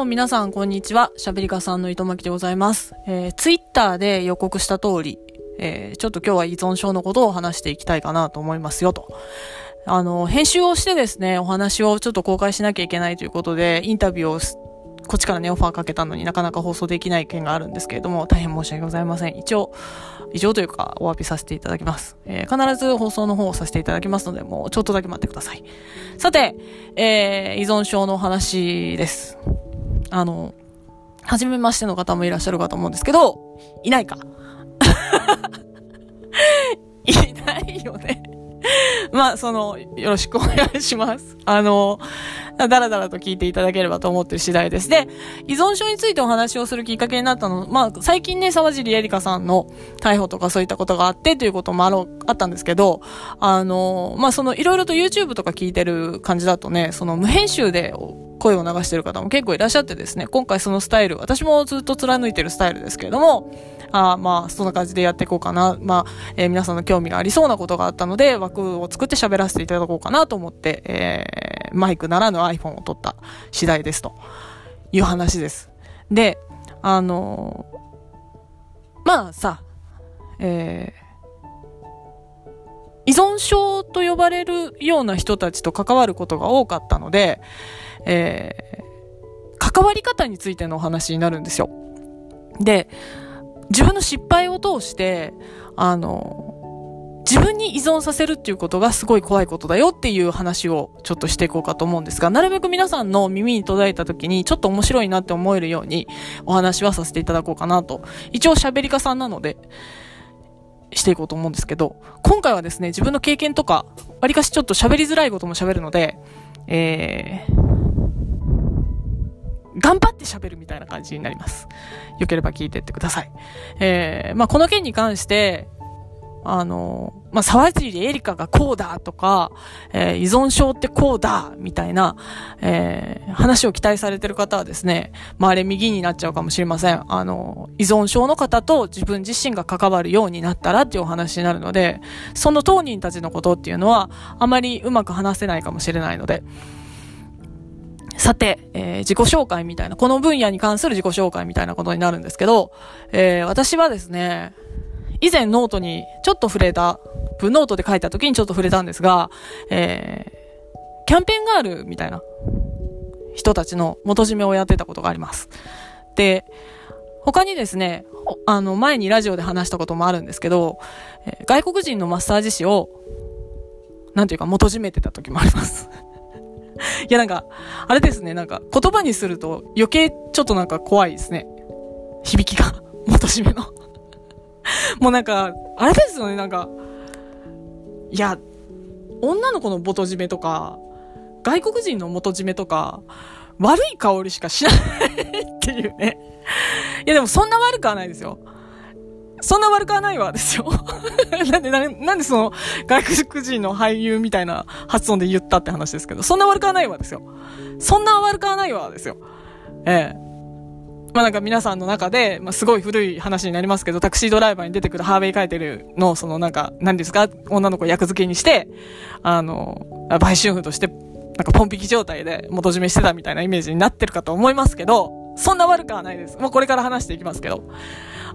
も皆さんこんにちは。喋り家さんの糸巻でございます。えー、ツイッターで予告した通り、えー、ちょっと今日は依存症のことを話していきたいかなと思いますよと。あの、編集をしてですね、お話をちょっと公開しなきゃいけないということで、インタビューをこっちからね、オファーかけたのになかなか放送できない件があるんですけれども、大変申し訳ございません。一応、以上というか、お詫びさせていただきます。えー、必ず放送の方をさせていただきますので、もうちょっとだけ待ってください。さて、えー、依存症の話です。あの、初めましての方もいらっしゃるかと思うんですけど、いないか いないよねまあ、その、よろしくお願いします。あの、だらだらと聞いていただければと思ってる次第です。で、依存症についてお話をするきっかけになったの、まあ、最近ね、沢尻エリカさんの逮捕とかそういったことがあってということもあろうあったんですけど、あの、まあ、その、いろいろと YouTube とか聞いてる感じだとね、その無編集で声を流してる方も結構いらっしゃってですね、今回そのスタイル、私もずっと貫いてるスタイルですけれども、あまあ、そんな感じでやっていこうかな。まあ、えー、皆さんの興味がありそうなことがあったので、枠を作って喋らせていただこうかなと思って、えー、マイクならぬ iPhone を取った次第ですという話です。で、あのー、まあさ、えー、依存症と呼ばれるような人たちと関わることが多かったので、えー、関わり方についてのお話になるんですよ。で、自分の失敗を通して、あの、自分に依存させるっていうことがすごい怖いことだよっていう話をちょっとしていこうかと思うんですが、なるべく皆さんの耳に途絶えた時にちょっと面白いなって思えるようにお話はさせていただこうかなと。一応喋り家さんなので、していこうと思うんですけど、今回はですね、自分の経験とか、わりかしちょっと喋りづらいことも喋るので、えー、頑張って喋るみたいな感じになります。よければ聞いてってください。えー、まあ、この件に関して、あの、まあ、沢尻エリカがこうだとか、えー、依存症ってこうだみたいな、えー、話を期待されてる方はですね、まあ、あれ右になっちゃうかもしれません。あの、依存症の方と自分自身が関わるようになったらっていうお話になるので、その当人たちのことっていうのは、あまりうまく話せないかもしれないので、さて、えー、自己紹介みたいな、この分野に関する自己紹介みたいなことになるんですけど、えー、私はですね、以前ノートにちょっと触れた、文ノートで書いた時にちょっと触れたんですが、えー、キャンペーンガールみたいな人たちの元締めをやってたことがあります。で、他にですね、あの、前にラジオで話したこともあるんですけど、え、外国人のマッサージ師を、なんていうか元締めてた時もあります。いやなんか、あれですね、なんか言葉にすると余計ちょっとなんか怖いですね。響きが。元締めの もうなんか、あれですよね、なんか、いや、女の子の元締めとか、外国人の元締めとか、悪い香りしかしないっていうね。いやでもそんな悪くはないですよ。そんな悪くはないわ、ですよ。なんで、なんでんでその、外国人の俳優みたいな発音で言ったって話ですけど、そんな悪くはないわ、ですよ。そんな悪くはないわ、ですよ。ええ。まあなんか皆さんの中で、まあすごい古い話になりますけど、タクシードライバーに出てくるハーベイカイテルの、そのなんか、何ですか、女の子役付けにして、あの、売春婦として、なんかポン引き状態で元締めしてたみたいなイメージになってるかと思いますけど、そんな悪くはないです。もうこれから話していきますけど。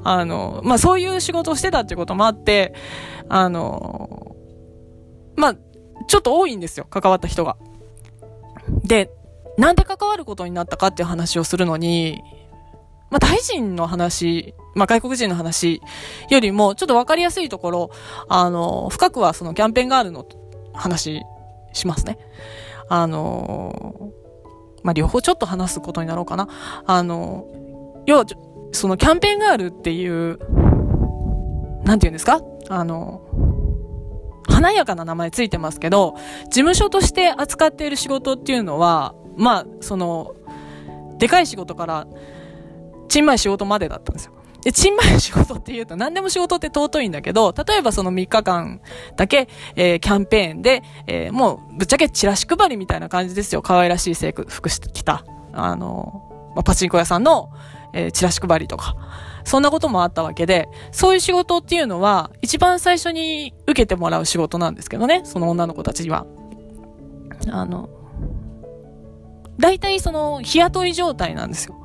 あの、まあ、そういう仕事をしてたっていうこともあって、あの、まあ、ちょっと多いんですよ、関わった人が。で、なんで関わることになったかっていう話をするのに、まあ、大臣の話、まあ、外国人の話よりも、ちょっとわかりやすいところ、あの、深くはそのキャンペーンガールの話しますね。あの、まあ、両方ちょっと話すことになろうかな。あの、要は、そのキャンペーンガールっていう、なんて言うんですか？あの、華やかな名前ついてますけど、事務所として扱っている仕事っていうのは、まあ、その、でかい仕事から、ちんまい仕事までだったんですよ。で、ちんまい仕事って言うと何でも仕事って尊いんだけど、例えばその3日間だけ、えー、キャンペーンで、えー、もうぶっちゃけチラシ配りみたいな感じですよ。可愛らしい制服してきた。あの、まあ、パチンコ屋さんの、えー、チラシ配りとか。そんなこともあったわけで、そういう仕事っていうのは、一番最初に受けてもらう仕事なんですけどね、その女の子たちには。あの、大体その、日雇い状態なんですよ。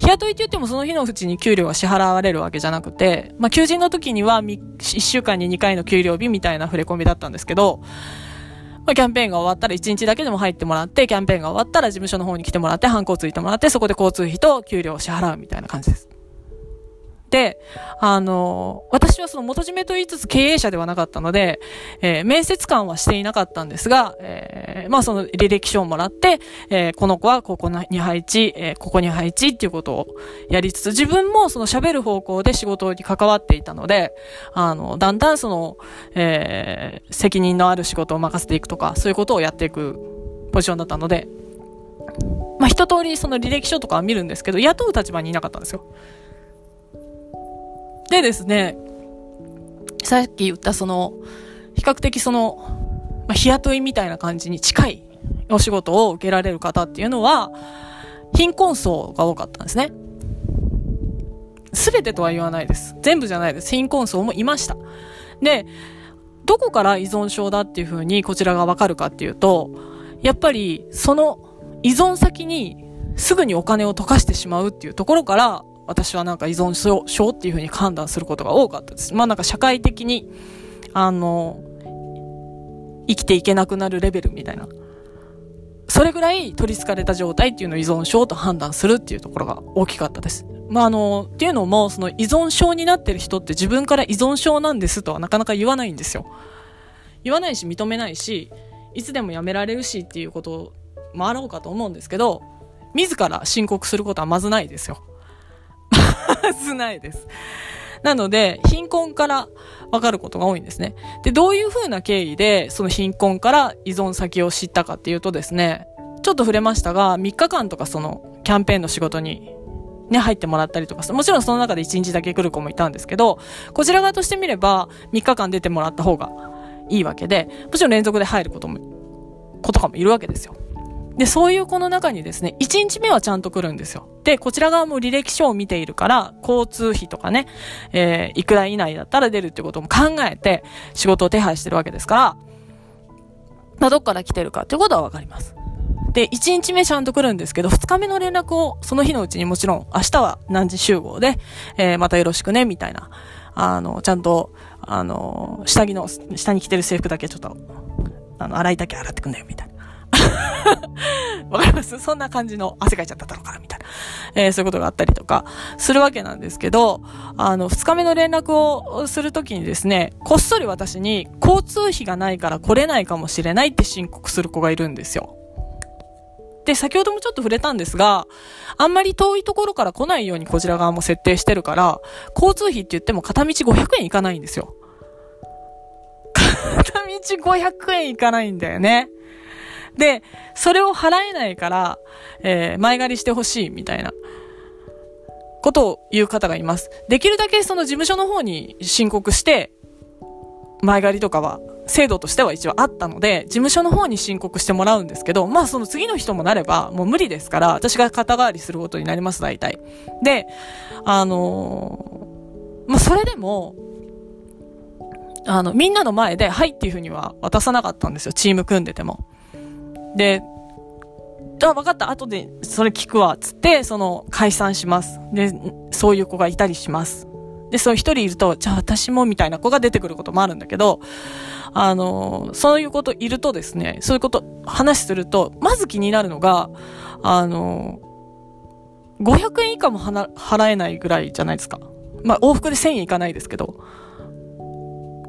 日雇いって言ってもその日のうちに給料は支払われるわけじゃなくて、まあ、求人の時には1週間に2回の給料日みたいな触れ込みだったんですけど、まあ、キャンペーンが終わったら1日だけでも入ってもらって、キャンペーンが終わったら事務所の方に来てもらって、ハンコをついてもらって、そこで交通費と給料を支払うみたいな感じです。で、あの、私はその元締めと言いつつ経営者ではなかったので、えー、面接官はしていなかったんですが、えー、まあその履歴書をもらって、えー、この子はここに配置、えここに配置っていうことをやりつつ、自分もその喋る方向で仕事に関わっていたので、あの、だんだんその、え責任のある仕事を任せていくとか、そういうことをやっていくポジションだったので、まあ一通りその履歴書とかは見るんですけど、雇う立場にいなかったんですよ。でですね、さっき言ったその、比較的その、まあ、日雇いみたいな感じに近いお仕事を受けられる方っていうのは、貧困層が多かったんですね。すべてとは言わないです。全部じゃないです。貧困層もいました。で、どこから依存症だっていうふうにこちらがわかるかっていうと、やっぱりその依存先にすぐにお金を溶かしてしまうっていうところから私はなんか依存症っていうふうに判断することが多かったです。まあなんか社会的に、あの、生きていけなくなるレベルみたいな。それぐらい取り憑かれた状態っていうのを依存症と判断するっていうところが大きかったです。まああの、っていうのも、その依存症になってる人って自分から依存症なんですとはなかなか言わないんですよ。言わないし認めないし、いつでもやめられるしっていうこともあろうかと思うんですけど、自ら申告することはまずないですよ。はずないです。なので、貧困からわかることが多いんですね。で、どういう風な経緯で、その貧困から依存先を知ったかっていうとですね、ちょっと触れましたが、3日間とかその、キャンペーンの仕事に、ね、入ってもらったりとか、もちろんその中で1日だけ来る子もいたんですけど、こちら側としてみれば、3日間出てもらった方がいいわけで、もちろん連続で入ることも、子とかもいるわけですよ。で、そういう子の中にですね、1日目はちゃんと来るんですよ。で、こちら側も履歴書を見ているから、交通費とかね、えー、いくら以内だったら出るってことも考えて、仕事を手配してるわけですから、まあ、どっから来てるかってことはわかります。で、1日目ちゃんと来るんですけど、2日目の連絡をその日のうちにもちろん、明日は何時集合で、えー、またよろしくね、みたいな。あの、ちゃんと、あの、下着の、下に着てる制服だけちょっと、あの、洗いだけ洗ってくんだよ、みたいな。わかります？そんな感じの汗かいちゃっただろうかみたいな。えー、そういうことがあったりとかするわけなんですけど、あの、二日目の連絡をするときにですね、こっそり私に交通費がないから来れないかもしれないって申告する子がいるんですよ。で、先ほどもちょっと触れたんですが、あんまり遠いところから来ないようにこちら側も設定してるから、交通費って言っても片道500円いかないんですよ。片道500円いかないんだよね。で、それを払えないから、えー、前借りしてほしいみたいな、ことを言う方がいます。できるだけその事務所の方に申告して、前借りとかは、制度としては一応あったので、事務所の方に申告してもらうんですけど、まあその次の人もなれば、もう無理ですから、私が肩代わりすることになります、大体。で、あのー、まあそれでも、あの、みんなの前で、はいっていうふうには渡さなかったんですよ、チーム組んでても。で、あ、分かった、後でそれ聞くわ、つって、その、解散します。で、そういう子がいたりします。で、そう一人いると、じゃあ私もみたいな子が出てくることもあるんだけど、あの、そういうこといるとですね、そういうこと話すると、まず気になるのが、あの、500円以下も払えないぐらいじゃないですか。まあ、往復で1000円いかないですけど、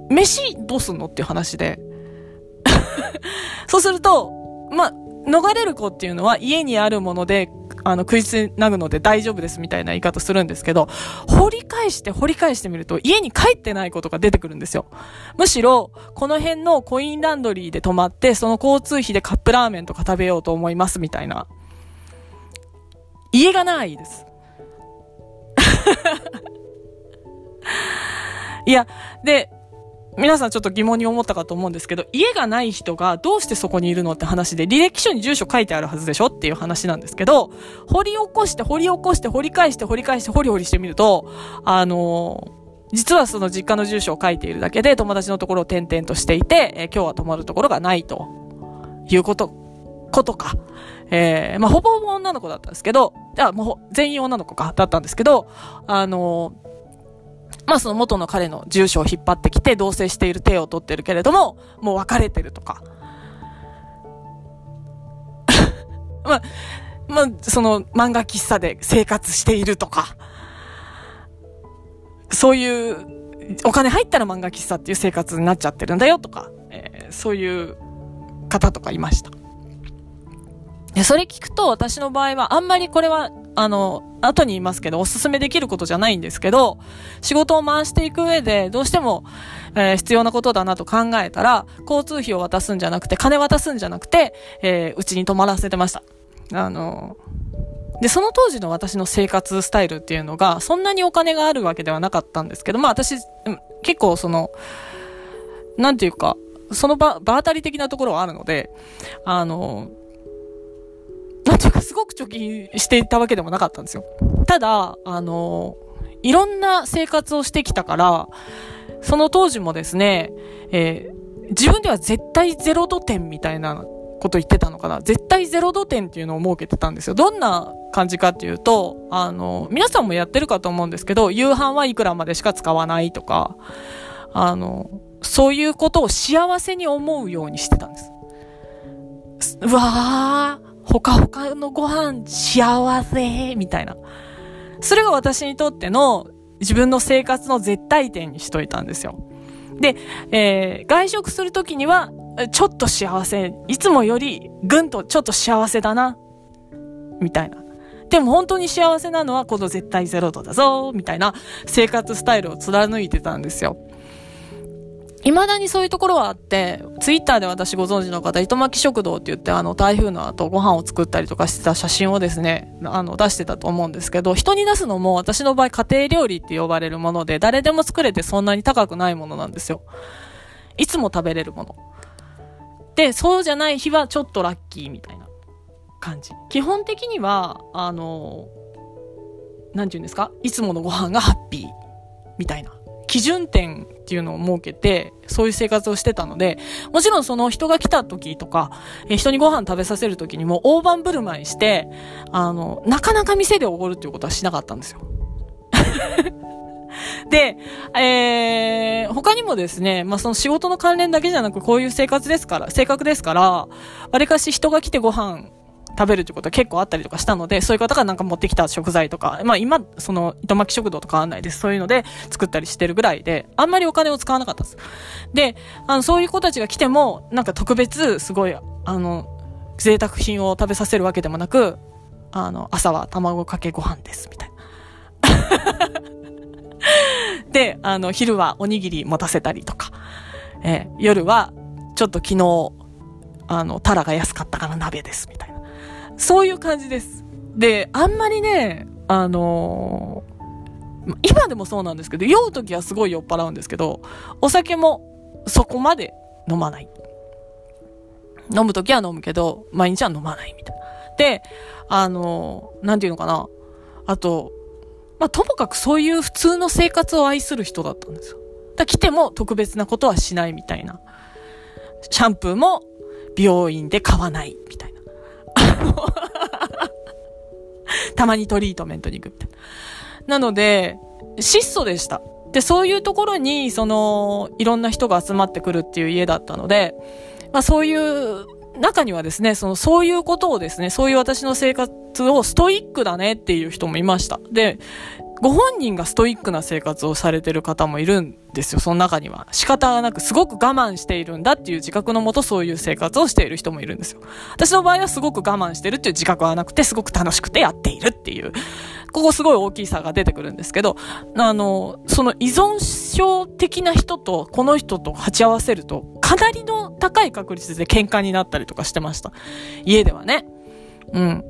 飯どうすんのっていう話で。そうすると、まあ、逃れる子っていうのは家にあるもので、あの、食いつなぐので大丈夫ですみたいな言い方するんですけど、掘り返して掘り返してみると家に帰ってないことが出てくるんですよ。むしろ、この辺のコインランドリーで泊まって、その交通費でカップラーメンとか食べようと思いますみたいな。家がないです。いや、で、皆さんちょっと疑問に思ったかと思うんですけど、家がない人がどうしてそこにいるのって話で、履歴書に住所書いてあるはずでしょっていう話なんですけど、掘り起こして掘り起こして掘り返して掘り返して掘り掘りしてみると、あのー実はその実家の住所を書いているだけで友達のところを転々としていて、えー、今日は泊まるところがないということ子とか、えー、まあ、ほぼほぼ女の子だったんですけど、あ、もう全員女の子か、だったんですけど、あのまあその元の彼の住所を引っ張ってきて同棲している手を取ってるけれども、もう別れてるとか。まあ、まあ、その漫画喫茶で生活しているとか。そういう、お金入ったら漫画喫茶っていう生活になっちゃってるんだよとか、えー、そういう方とかいました。それ聞くと私の場合はあんまりこれは、あの、後に言いますけど、おすすめできることじゃないんですけど、仕事を回していく上で、どうしても、えー、必要なことだなと考えたら、交通費を渡すんじゃなくて、金渡すんじゃなくて、えー、うちに泊まらせてました。あの、で、その当時の私の生活スタイルっていうのが、そんなにお金があるわけではなかったんですけど、まあ私、結構その、なんていうか、その場、場当たり的なところはあるので、あの、なんていうかすごく貯金していたわけでもなかったんですよ。ただ、あの、いろんな生活をしてきたから、その当時もですね、えー、自分では絶対ゼロ度点みたいなこと言ってたのかな絶対ゼロ度点っていうのを設けてたんですよ。どんな感じかっていうと、あの、皆さんもやってるかと思うんですけど、夕飯はいくらまでしか使わないとか、あの、そういうことを幸せに思うようにしてたんです。うわー、ほかほかのご飯幸せ？みたいな。それが私にとっての自分の生活の絶対点にしといたんですよ。で、えー、外食するときには、ちょっと幸せ、いつもよりぐんとちょっと幸せだな、みたいな。でも本当に幸せなのはこの絶対ゼロ度だぞ、みたいな生活スタイルを貫いてたんですよ。未だにそういうところはあって、ツイッターで私ご存知の方、糸巻食堂って言って、あの、台風の後ご飯を作ったりとかしてた写真をですね、あの、出してたと思うんですけど、人に出すのも私の場合家庭料理って呼ばれるもので、誰でも作れてそんなに高くないものなんですよ。いつも食べれるもの。で、そうじゃない日はちょっとラッキーみたいな感じ。基本的には、あの、なんて言うんですか？いつものご飯がハッピーみたいな。基準点っていうのを設けて、そういう生活をしてたので、もちろんその人が来た時とか、え人にご飯食べさせる時にも大盤振る舞いして、あの、なかなか店でおごるっていうことはしなかったんですよ。で、えー、他にもですね、まあ、その仕事の関連だけじゃなく、こういう生活ですから、性格ですから、わりかし人が来てご飯食べるってことは結構あったりとかしたので、そういう方がなんか持ってきた食材とか、まあ今、その、糸巻き食堂とかわんないです。そういうので作ったりしてるぐらいで、あんまりお金を使わなかったです。で、あの、そういう子たちが来ても、なんか特別、すごい、あの、贅沢品を食べさせるわけでもなく、あの、朝は卵かけご飯です、みたいな。で、あの、昼はおにぎり持たせたりとか、え、夜は、ちょっと昨日、あの、タラが安かったから鍋です、みたいな。そういう感じです。で、あんまりね、あのー、今でもそうなんですけど、酔う時はすごい酔っ払うんですけど、お酒もそこまで飲まない。飲む時は飲むけど、毎日は飲まないみたいな。で、あのー、なんていうのかな。あと、まあ、ともかくそういう普通の生活を愛する人だったんですよ。だ来ても特別なことはしないみたいな。シャンプーも美容院で買わないみたいな。たまにトリートメントに行くみたいな。なので、質素でした。で、そういうところに、その、いろんな人が集まってくるっていう家だったので、まあそういう中にはですね、その、そういうことをですね、そういう私の生活をストイックだねっていう人もいました。で、ご本人がストイックな生活をされてる方もいるんですよ、その中には。仕方がなく、すごく我慢しているんだっていう自覚のもとそういう生活をしている人もいるんですよ。私の場合はすごく我慢してるっていう自覚はなくて、すごく楽しくてやっているっていう、ここすごい大きい差が出てくるんですけど、あの、その依存症的な人とこの人と鉢合わせると、かなりの高い確率で喧嘩になったりとかしてました。家ではね。うん。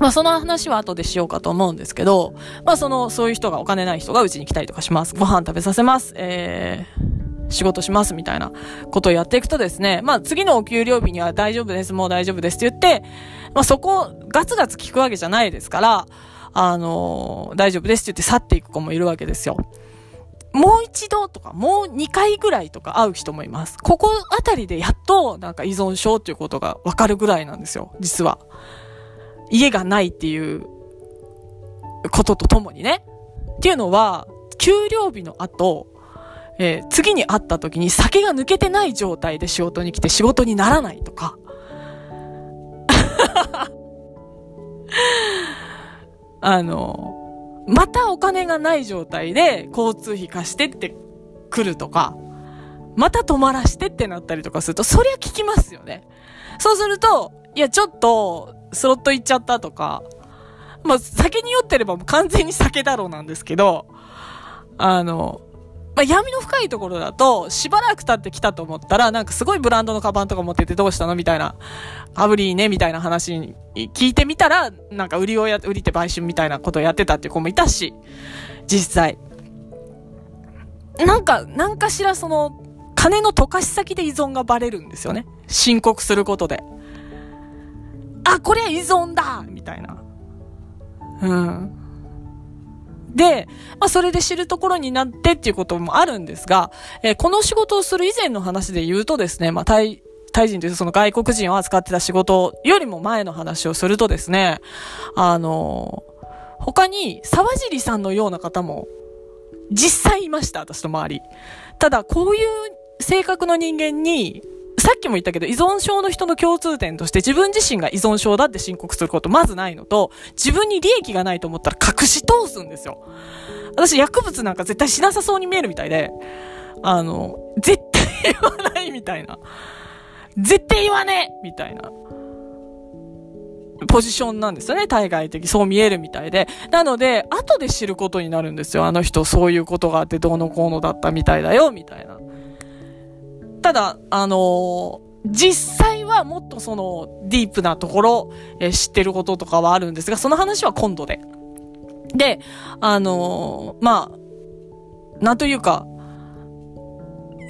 まあその話は後でしようかと思うんですけど、まあその、そういう人がお金ない人がうちに来たりとかします。ご飯食べさせます。えー、仕事しますみたいなことをやっていくとですね、まあ次のお給料日には大丈夫です、もう大丈夫ですって言って、まあそこ、ガツガツ聞くわけじゃないですから、あのー、大丈夫ですって言って去っていく子もいるわけですよ。もう一度とか、もう二回ぐらいとか会う人もいます。ここあたりでやっと、なんか依存症っていうことがわかるぐらいなんですよ、実は。家がないっていうこととともにね。っていうのは、給料日の後、えー、次に会った時に酒が抜けてない状態で仕事に来て仕事にならないとか。あの、またお金がない状態で交通費貸してって来るとか、また泊まらしてってなったりとかすると、そりゃ聞きますよね。そうすると、いや、ちょっと、スロット行っちゃったとか、まあ、酒に酔ってればもう完全に酒だろうなんですけど、あの、まあ、闇の深いところだと、しばらく経ってきたと思ったら、なんかすごいブランドのカバンとか持っててどうしたのみたいな、アブリーね、みたいな話に聞いてみたら、なんか売りをや、売り手売春みたいなことをやってたっていう子もいたし、実際。なんか、なんかしらその、金の溶かし先で依存がバレるんですよね。申告することで。あ、これは依存だみたいな。うん。で、まあ、それで知るところになってっていうこともあるんですが、えー、この仕事をする以前の話で言うとですね、まあ、タイ、タイ人というその外国人を扱ってた仕事よりも前の話をするとですね、あのー、他に沢尻さんのような方も実際いました、私の周り。ただ、こういう性格の人間にさっきも言ったけど、依存症の人の共通点として自分自身が依存症だって申告することまずないのと、自分に利益がないと思ったら隠し通すんですよ。私薬物なんか絶対しなさそうに見えるみたいで、あの、絶対言わないみたいな。絶対言わねえみたいな。ポジションなんですよね、対外的。そう見えるみたいで。なので、後で知ることになるんですよ。あの人、そういうことがあってどうのこうのだったみたいだよ、みたいな。ただ、あのー、実際はもっとそのディープなところ、えー、知ってることとかはあるんですが、その話は今度で。で、あのー、まあ、なんというか、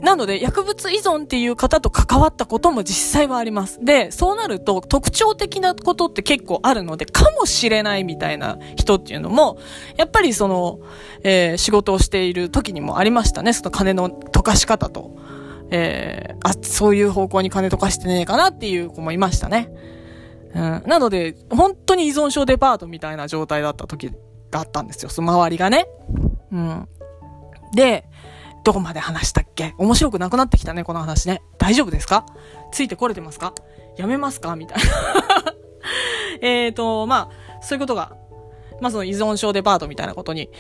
なので、薬物依存っていう方と関わったことも実際はあります。で、そうなると特徴的なことって結構あるので、かもしれないみたいな人っていうのも、やっぱりその、えー、仕事をしている時にもありましたね。その金の溶かし方と。えー、あ、そういう方向に金とかしてねえかなっていう子もいましたね。うん。なので、本当に依存症デパートみたいな状態だった時があったんですよ。その周りがね。うん。で、どこまで話したっけ？面白くなくなってきたね、この話ね。大丈夫ですか？ついてこれてますか？やめますか？みたいな えっと、まあ、そういうことが、まあその依存症デパートみたいなことに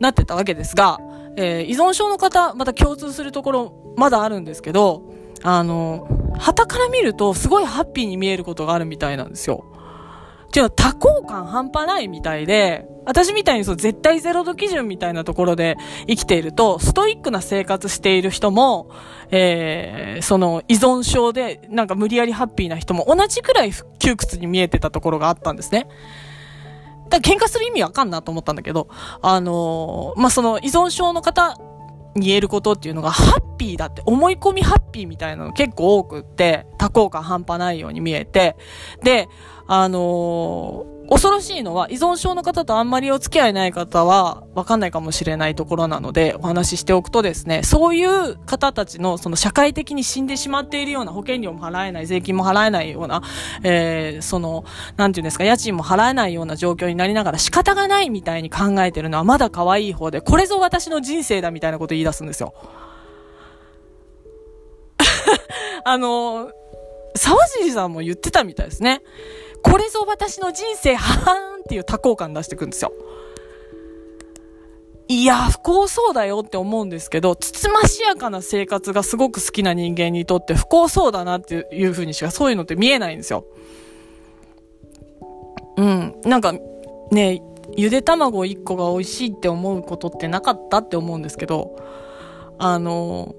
なってたわけですが、えー、依存症の方、また共通するところ、まだあるんですけど、あの、旗から見ると、すごいハッピーに見えることがあるみたいなんですよ。っていうのは多幸感半端ないみたいで、私みたいにそう絶対ゼロ度基準みたいなところで生きていると、ストイックな生活している人も、えー、その依存症でなんか無理やりハッピーな人も同じくらい窮屈に見えてたところがあったんですね。だ喧嘩する意味わかんなと思ったんだけど、あのー、まあ、その依存症の方に言えることっていうのが、ハッピーだって、思い込みハッピーみたいなの結構多くって、多幸感半端ないように見えて、で、あの恐ろしいのは、依存症の方とあんまりお付き合いない方は、わかんないかもしれないところなので、お話ししておくとですね、そういう方たちの、その社会的に死んでしまっているような保険料も払えない、税金も払えないような、えー、その、なんていうんですか、家賃も払えないような状況になりながら仕方がないみたいに考えてるのはまだ可愛い方で、これぞ私の人生だみたいなこと言い出すんですよ。あの、沢尻さんも言ってたみたいですね。これぞ私の人生、はーんっていう多幸感出してくんですよ。いや、不幸そうだよって思うんですけど、つつましやかな生活がすごく好きな人間にとって不幸そうだなっていう風にしかそういうのって見えないんですよ。うん。なんか、ね、ゆで卵1個が美味しいって思うことってなかったって思うんですけど、あの、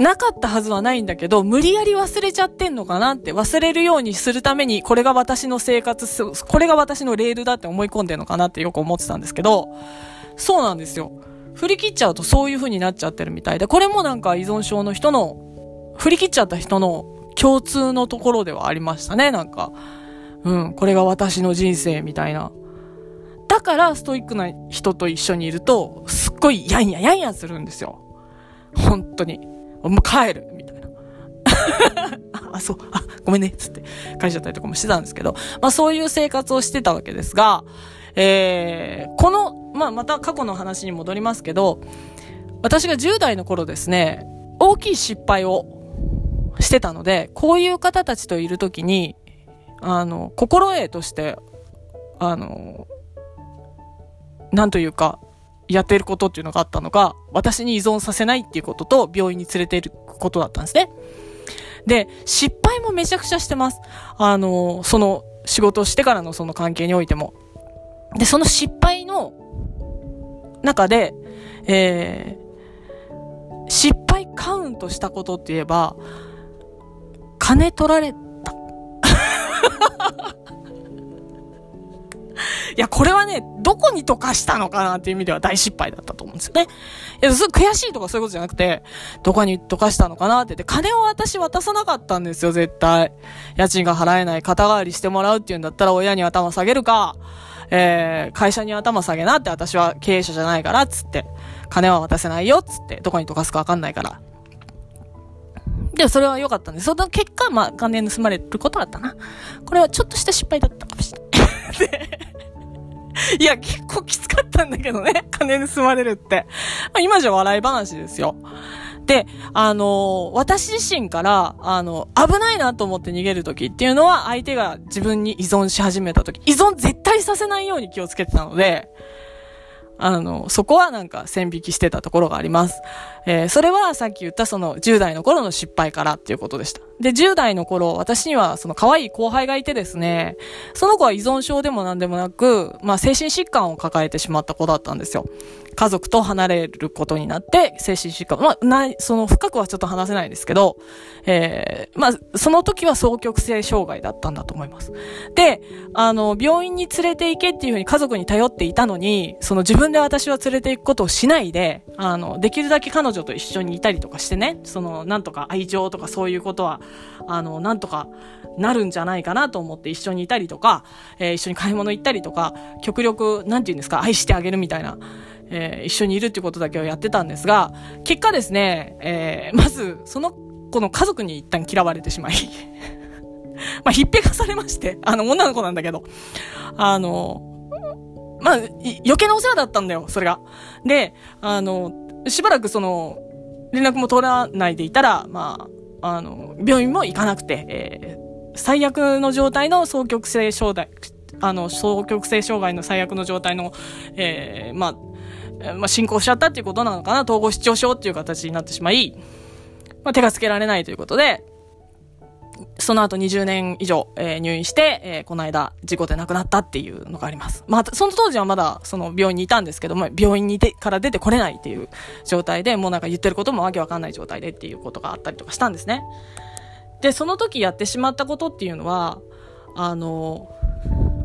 なかったはずはないんだけど、無理やり忘れちゃってんのかなって、忘れるようにするために、これが私の生活、これが私のレールだって思い込んでんのかなってよく思ってたんですけど、そうなんですよ。振り切っちゃうとそういう風になっちゃってるみたいで、これもなんか依存症の人の、振り切っちゃった人の共通のところではありましたね、なんか。うん、これが私の人生みたいな。だからストイックな人と一緒にいると、すっごいやんややんやするんですよ。本当に。もう帰るみたいな。あ、そう、あ、ごめんね、つって帰っちゃったりとかもしてたんですけど、まあそういう生活をしてたわけですが、えー、この、まあまた過去の話に戻りますけど、私が10代の頃ですね、大きい失敗をしてたので、こういう方たちといるときに、あの、心得として、あの、なんというか、やってることっていうのがあったのが、私に依存させないっていうことと、病院に連れていくことだったんですね。で、失敗もめちゃくちゃしてます。あの、その仕事をしてからのその関係においても。で、その失敗の中で、えー、失敗カウントしたことって言えば、金取られた いや、これはね、どこに溶かしたのかなっていう意味では大失敗だったと思うんですよね。いや、すごい悔しいとかそういうことじゃなくて、どこに溶かしたのかなって言って、金を私渡さなかったんですよ、絶対。家賃が払えない、肩代わりしてもらうっていうんだったら親に頭下げるか、えー、会社に頭下げなって私は経営者じゃないから、つって。金は渡せないよ、つって。どこに溶かすかわかんないから。で、それは良かったんです。その結果、まあ、金盗まれることだったな。これはちょっとした失敗だったかもしれない。いや、結構きつかったんだけどね。金盗まれるって。まあ、今じゃ笑い話ですよ。で、あのー、私自身から、あの、危ないなと思って逃げるときっていうのは、相手が自分に依存し始めたとき、依存絶対させないように気をつけてたので、あの、そこはなんか線引きしてたところがあります。えー、それはさっき言ったその10代の頃の失敗からっていうことでした。で、10代の頃、私にはその可愛い後輩がいてですね、その子は依存症でも何でもなく、まあ精神疾患を抱えてしまった子だったんですよ。家族と離れることになって、精神疾患、まあ、ない、その深くはちょっと話せないですけど、えー、まあ、その時は双極性障害だったんだと思います。で、あの、病院に連れて行けっていうふうに家族に頼っていたのに、その自分で私は連れて行くことをしないで、あの、できるだけ彼女と一緒にいたりとかしてね、その、なんとか愛情とかそういうことは、あの、なんとかなるんじゃないかなと思って一緒にいたりとか、えー、一緒に買い物行ったりとか、極力、なんて言うんですか、愛してあげるみたいな、えー、一緒にいるっていうことだけをやってたんですが、結果ですね、えー、まず、その子の家族に一旦嫌われてしまい まあ、ひっぺかされまして、あの、女の子なんだけど、あの、まあ、余計なお世話だったんだよ、それが。で、あの、しばらくその、連絡も取らないでいたら、まあ、あの、病院も行かなくて、えー、最悪の状態の双極性障害、あの、双極性障害の最悪の状態の、えー、まあ、まあ、進行しちゃったっていうことなのかな、統合失調症っていう形になってしまい、まあ、手がつけられないということで、その後20年以上、えー、入院して、えー、この間事故で亡くなったっていうのがあります。まあ、その当時はまだその病院にいたんですけども、病院にでから出てこれないっていう状態で、もうなんか言ってることもわけわかんない状態でっていうことがあったりとかしたんですね。で、その時やってしまったことっていうのは、あの、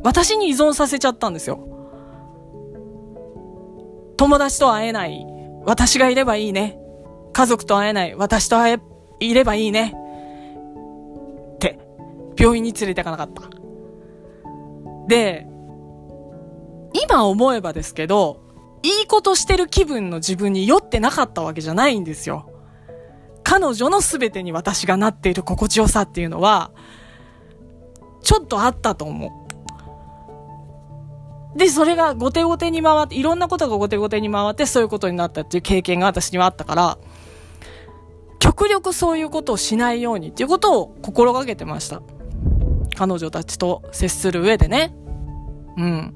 私に依存させちゃったんですよ。友達と会えない。私がいればいいね。家族と会えない。私と会え、いればいいね。病院に連れて行かなかった。で、今思えばですけど、いいことしてる気分の自分に酔ってなかったわけじゃないんですよ。彼女の全てに私がなっている心地よさっていうのは、ちょっとあったと思う。で、それが後手後手に回って、いろんなことが後手後手に回ってそういうことになったっていう経験が私にはあったから、極力そういうことをしないようにっていうことを心がけてました。彼女たちと接する上でね。うん。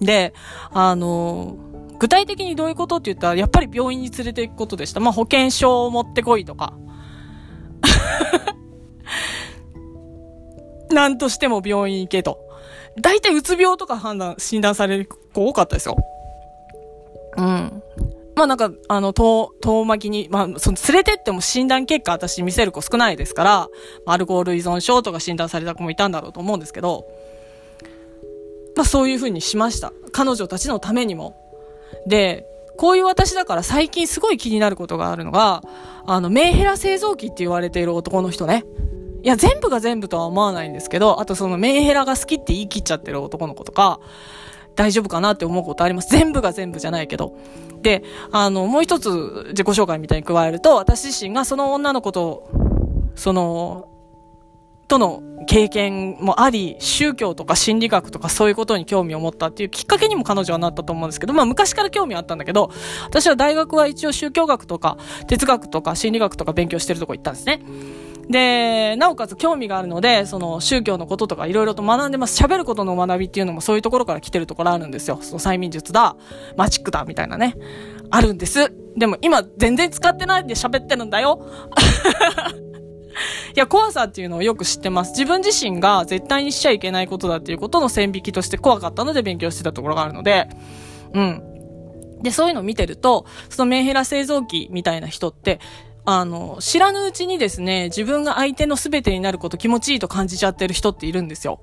で、あの、具体的にどういうことって言ったら、やっぱり病院に連れて行くことでした。まあ、保険証を持ってこいとか。何としても病院行けと。大体うつ病とか判断、診断される子多かったですよ。うん。まあなんか、あの、遠、遠巻きに、まあ、その連れてっても診断結果私見せる子少ないですから、アルコール依存症とか診断された子もいたんだろうと思うんですけど、まあそういう風にしました。彼女たちのためにも。で、こういう私だから最近すごい気になることがあるのが、あの、メンヘラ製造機って言われている男の人ね。いや、全部が全部とは思わないんですけど、あとそのメンヘラが好きって言い切っちゃってる男の子とか、大丈夫かなって思うことあります。全部が全部じゃないけど。で、あの、もう一つ自己紹介みたいに加えると、私自身がその女の子と、その、との経験もあり、宗教とか心理学とかそういうことに興味を持ったっていうきっかけにも彼女はなったと思うんですけど、まあ昔から興味あったんだけど、私は大学は一応宗教学とか哲学とか心理学とか勉強してるとこ行ったんですね。で、なおかつ興味があるので、その宗教のこととかいろいろと学んでます。喋ることの学びっていうのもそういうところから来てるところあるんですよ。その催眠術だ、マジックだ、みたいなね。あるんです。でも今全然使ってないで喋ってるんだよ。いや、怖さっていうのをよく知ってます。自分自身が絶対にしちゃいけないことだっていうことの線引きとして怖かったので勉強してたところがあるので、うん。で、そういうのを見てると、そのメンヘラ製造機みたいな人って、あの、知らぬうちにですね、自分が相手の全てになること気持ちいいと感じちゃってる人っているんですよ。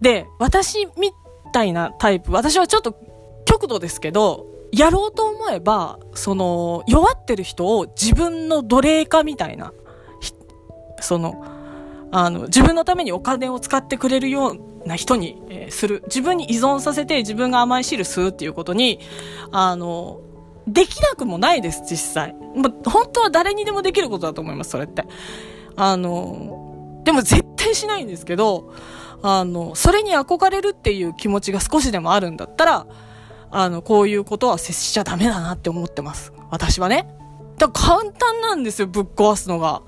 で、私みたいなタイプ、私はちょっと極度ですけど、やろうと思えば、その、弱ってる人を自分の奴隷化みたいな、その、あの、自分のためにお金を使ってくれるような人に、えー、する。自分に依存させて自分が甘い汁吸うっていうことに、あの、できなくもないです、実際。ま本当は誰にでもできることだと思います、それって。あの、でも絶対しないんですけど、あの、それに憧れるっていう気持ちが少しでもあるんだったら、あの、こういうことは接しちゃダメだなって思ってます。私はね。だから簡単なんですよ、ぶっ壊すのが。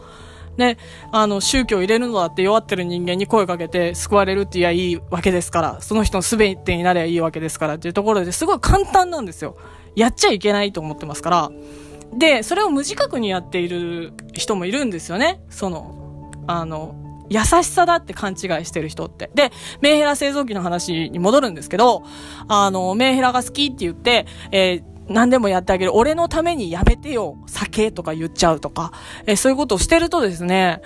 ね、あの、宗教入れるのだって弱ってる人間に声かけて救われるって言えばいいわけですから、その人の全てになればいいわけですからっていうところですごい簡単なんですよ。やっちゃいけないと思ってますから。で、それを無自覚にやっている人もいるんですよね。その、あの、優しさだって勘違いしてる人って。で、メンヘラ製造機の話に戻るんですけど、あの、メンヘラが好きって言って、えー何でもやってあげる。俺のためにやめてよ。酒とか言っちゃうとか。えそういうことをしてるとですね、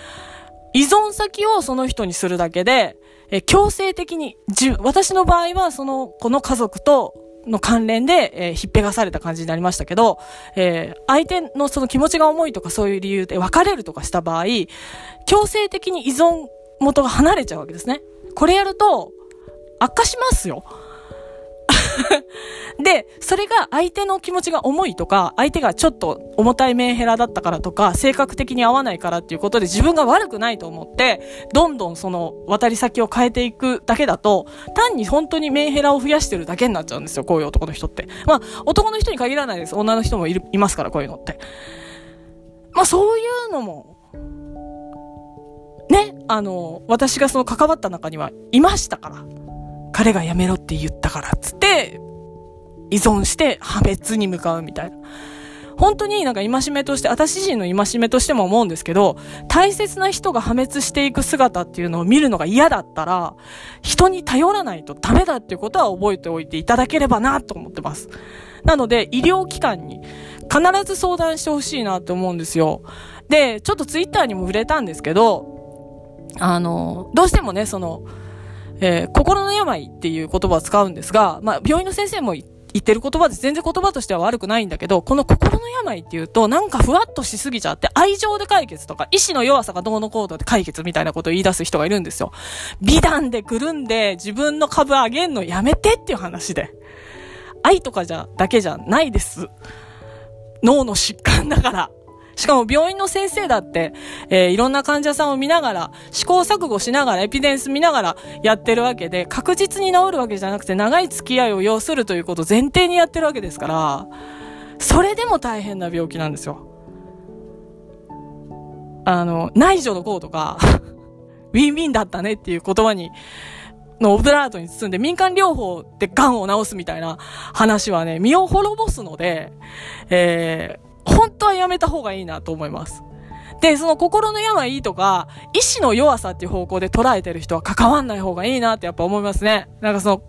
依存先をその人にするだけで、え強制的に、私の場合はその、この家族との関連で、えー、ひっぺがされた感じになりましたけど、えー、相手のその気持ちが重いとかそういう理由で別れるとかした場合、強制的に依存元が離れちゃうわけですね。これやると、悪化しますよ。で、それが相手の気持ちが重いとか、相手がちょっと重たいメンヘラだったからとか、性格的に合わないからっていうことで自分が悪くないと思って、どんどんその渡り先を変えていくだけだと、単に本当にメンヘラを増やしてるだけになっちゃうんですよ、こういう男の人って。まあ、男の人に限らないです。女の人もいる、いますから、こういうのって。まあ、そういうのも、ね、あの、私がその関わった中にはいましたから。彼が辞めろって言ったからっつって、依存して破滅に向かうみたいな。本当になんか戒めとして、私自身の戒めとしても思うんですけど、大切な人が破滅していく姿っていうのを見るのが嫌だったら、人に頼らないとダメだっていうことは覚えておいていただければなと思ってます。なので、医療機関に必ず相談してほしいなって思うんですよ。で、ちょっとツイッターにも触れたんですけど、あの、どうしてもね、その、えー、心の病っていう言葉を使うんですが、まあ、病院の先生も言ってる言葉で全然言葉としては悪くないんだけど、この心の病っていうと、なんかふわっとしすぎちゃって、愛情で解決とか、意志の弱さがどうの行動で解決みたいなことを言い出す人がいるんですよ。美談でくるんで自分の株上げんのやめてっていう話で。愛とかじゃ、だけじゃないです。脳の疾患だから。しかも病院の先生だって、えー、いろんな患者さんを見ながら、試行錯誤しながら、エピデンス見ながらやってるわけで、確実に治るわけじゃなくて、長い付き合いを要するということを前提にやってるわけですから、それでも大変な病気なんですよ。あの、内助の功とか、ウィンウィンだったねっていう言葉に、のオブラートに包んで民間療法で癌を治すみたいな話はね、身を滅ぼすので、えー、本当はやめた方がいいなと思います。で、その心の病とか、意志の弱さっていう方向で捉えてる人は関わんない方がいいなってやっぱ思いますね。なんかその、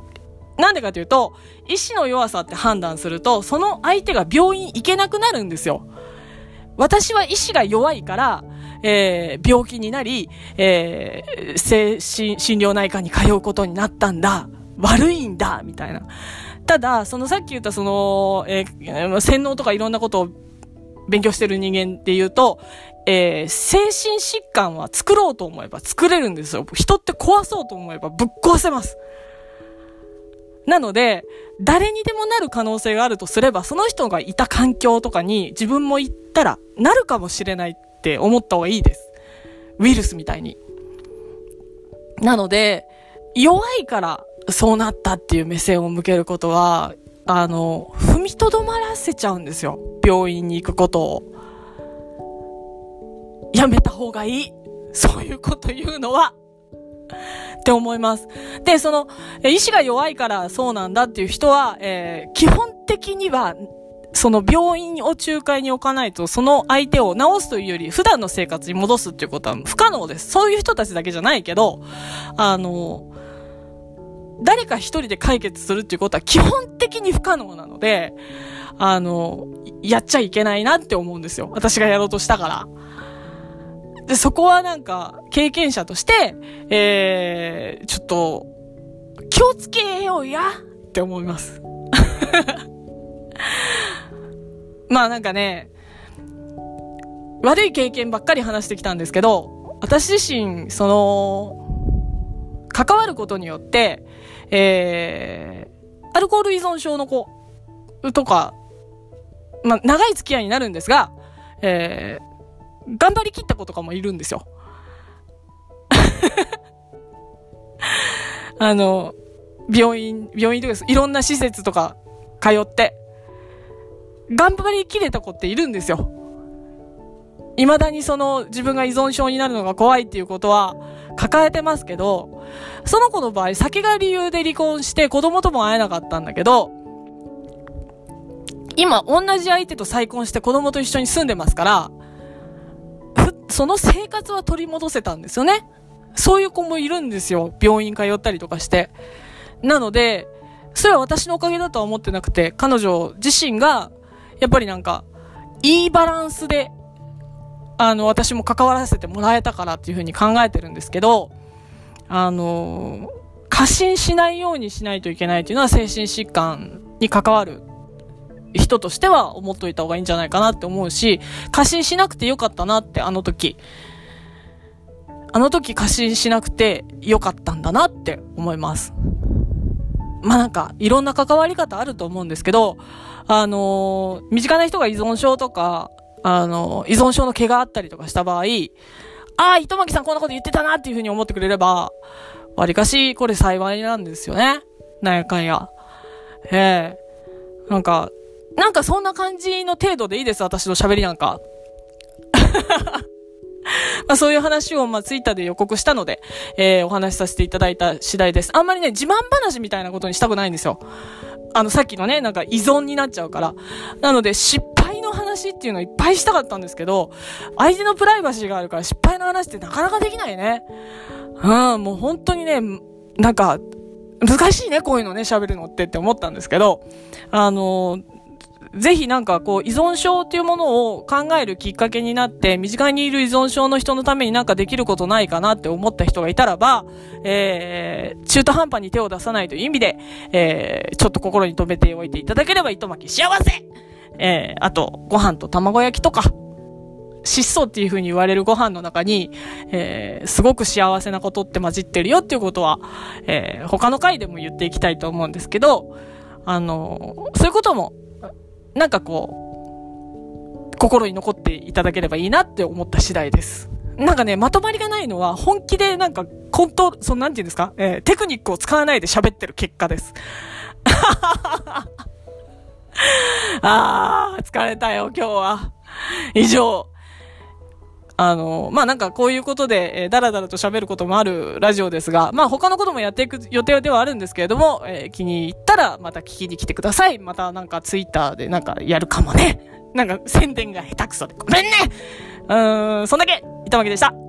なんでかというと、意志の弱さって判断すると、その相手が病院行けなくなるんですよ。私は意志が弱いから、えー、病気になり、えー、精神、診療内科に通うことになったんだ。悪いんだみたいな。ただ、そのさっき言ったその、えー、洗脳とかいろんなことを勉強してる人間って言うと、えー、精神疾患は作ろうと思えば作れるんですよ。人って壊そうと思えばぶっ壊せます。なので、誰にでもなる可能性があるとすれば、その人がいた環境とかに自分も行ったらなるかもしれないって思った方がいいです。ウイルスみたいに。なので、弱いからそうなったっていう目線を向けることは、あの、踏みとどまらせちゃうんですよ。病院に行くことを。やめた方がいい。そういうこと言うのは。って思います。で、その、意志が弱いからそうなんだっていう人は、えー、基本的には、その病院を仲介に置かないと、その相手を治すというより、普段の生活に戻すっていうことは不可能です。そういう人たちだけじゃないけど、あの、誰か一人で解決するっていうことは基本的に不可能なので、あの、やっちゃいけないなって思うんですよ。私がやろうとしたから。で、そこはなんか、経験者として、えー、ちょっと、気をつけようやって思います。まあなんかね、悪い経験ばっかり話してきたんですけど、私自身、その、関わることによって、えー、アルコール依存症の子とか、まあ、長い付き合いになるんですが、えー、頑張りきった子とかもいるんですよ。あの、病院、病院とかいろんな施設とか通って、頑張りきれた子っているんですよ。未だにその自分が依存症になるのが怖いっていうことは抱えてますけど、その子の場合酒が理由で離婚して子供とも会えなかったんだけど、今同じ相手と再婚して子供と一緒に住んでますから、その生活は取り戻せたんですよね。そういう子もいるんですよ。病院通ったりとかして。なので、それは私のおかげだとは思ってなくて、彼女自身が、やっぱりなんか、いいバランスであの、私も関わらせてもらえたからっていうふうに考えてるんですけど、あの、過信しないようにしないといけないっていうのは精神疾患に関わる人としては思っといた方がいいんじゃないかなって思うし、過信しなくてよかったなってあの時。あの時過信しなくてよかったんだなって思います。まあなんか、いろんな関わり方あると思うんですけど、あのー、身近な人が依存症とか、あの、依存症の毛があったりとかした場合、ああ、糸巻さんこんなこと言ってたなっていうふうに思ってくれれば、わりかし、これ幸いなんですよね。なんやかんや。ええ、なんか、なんかそんな感じの程度でいいです、私の喋りなんか。まあそういう話をまあツイッターで予告したので、えー、お話しさせていただいた次第です。あんまりね、自慢話みたいなことにしたくないんですよ。あの、さっきのね、なんか依存になっちゃうから。なので、失敗の話っていうのをいっぱいしたかったんですけど、相手のプライバシーがあるから失敗の話ってなかなかできないね。うん、もう本当にね、なんか、難しいね、こういうのね、喋るのってって思ったんですけど、あのぜひなんかこう依存症っていうものを考えるきっかけになって、身近にいる依存症の人のためになんかできることないかなって思った人がいたらば、えー、中途半端に手を出さないという意味で、えー、ちょっと心に留めておいていただければ糸巻き幸せえー、あと、ご飯と卵焼きとか、質素っていう風に言われるご飯の中に、えー、すごく幸せなことって混じってるよっていうことは、えー、他の回でも言っていきたいと思うんですけど、あのそういうこともなんかこう、心に残っていただければいいなって思った次第です。なんかね、まとまりがないのは、本気でなんか、コント、そのなんて言うんですか？えー、テクニックを使わないで喋ってる結果です。あー、疲れたよ、今日は。以上。あの、まあ、なんかこういうことで、えー、だらだらと喋ることもあるラジオですが、まあ、他のこともやっていく予定ではあるんですけれども、えー、気に入ったらまた聞きに来てください。またなんかツイッターでなんかやるかもね。なんか宣伝が下手くそでごめんねうーん、そんだけ、糸巻でした。